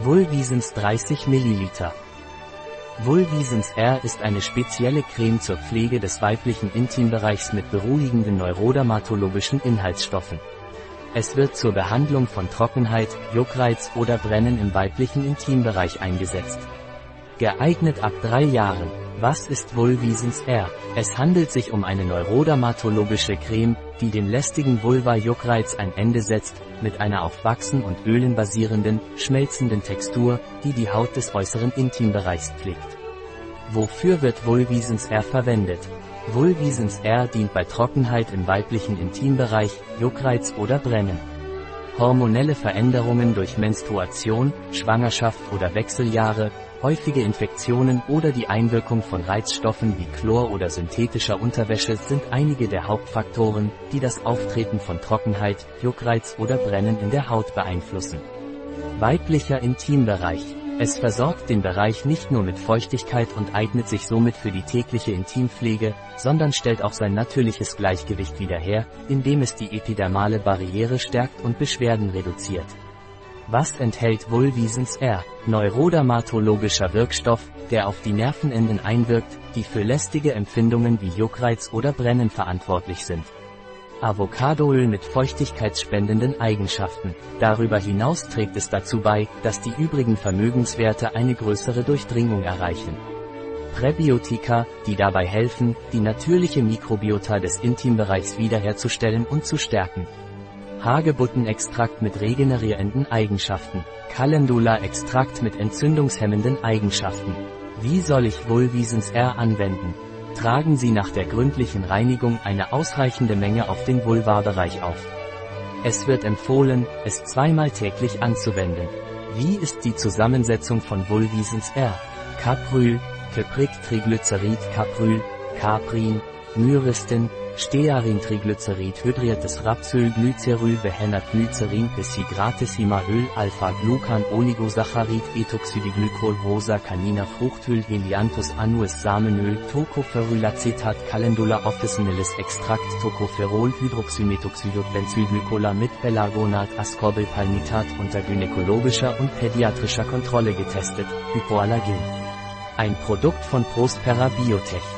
Vulvisens 30 ml. Vulvisens R ist eine spezielle Creme zur Pflege des weiblichen Intimbereichs mit beruhigenden neurodermatologischen Inhaltsstoffen. Es wird zur Behandlung von Trockenheit, Juckreiz oder Brennen im weiblichen Intimbereich eingesetzt. Geeignet ab drei Jahren. Was ist Vulvisens R? Es handelt sich um eine neurodermatologische Creme, die den lästigen Vulva-Juckreiz ein Ende setzt, mit einer auf Wachsen und Ölen basierenden, schmelzenden Textur, die die Haut des äußeren Intimbereichs pflegt. Wofür wird Vulvisens R verwendet? Vulvisens R dient bei Trockenheit im weiblichen Intimbereich, Juckreiz oder Brennen. Hormonelle Veränderungen durch Menstruation, Schwangerschaft oder Wechseljahre, häufige Infektionen oder die Einwirkung von Reizstoffen wie Chlor oder synthetischer Unterwäsche sind einige der Hauptfaktoren, die das Auftreten von Trockenheit, Juckreiz oder Brennen in der Haut beeinflussen. Weiblicher Intimbereich. Es versorgt den Bereich nicht nur mit Feuchtigkeit und eignet sich somit für die tägliche Intimpflege, sondern stellt auch sein natürliches Gleichgewicht wieder her, indem es die epidermale Barriere stärkt und Beschwerden reduziert. Was enthält Vulvisens R? Neurodermatologischer Wirkstoff, der auf die Nervenenden einwirkt, die für lästige Empfindungen wie Juckreiz oder Brennen verantwortlich sind. Avocadoöl mit feuchtigkeitsspendenden Eigenschaften. Darüber hinaus trägt es dazu bei, dass die übrigen Vermögenswerte eine größere Durchdringung erreichen. Präbiotika, die dabei helfen, die natürliche Mikrobiota des Intimbereichs wiederherzustellen und zu stärken. Hagebuttenextrakt mit regenerierenden Eigenschaften. Calendula-Extrakt mit entzündungshemmenden Eigenschaften. Wie soll ich Vulvisens R anwenden? Tragen Sie nach der gründlichen Reinigung eine ausreichende Menge auf den Vulvarbereich auf. Es wird empfohlen, es zweimal täglich anzuwenden. Wie ist die Zusammensetzung von Vulvisens R? Capryl, Keprigtriglycerid Capryl, Caprin, Myristin, Stearintriglycerid hydriertes Rapsöl Glyceryl behennert Glycerin Pesigratisima Öl Alpha-Glucan Oligosaccharid Etoxydiglykol Rosa Canina Fruchtöl Helianthus annuus Samenöl Tocopherylacetat Calendula officinalis Extrakt Tocopherol Hydroxymetoxidot Benzylglycola mit Pelargonat Ascorbylpalmitat unter gynäkologischer und pädiatrischer Kontrolle getestet, Hypoallergen. Ein Produkt von Prospera Biotech.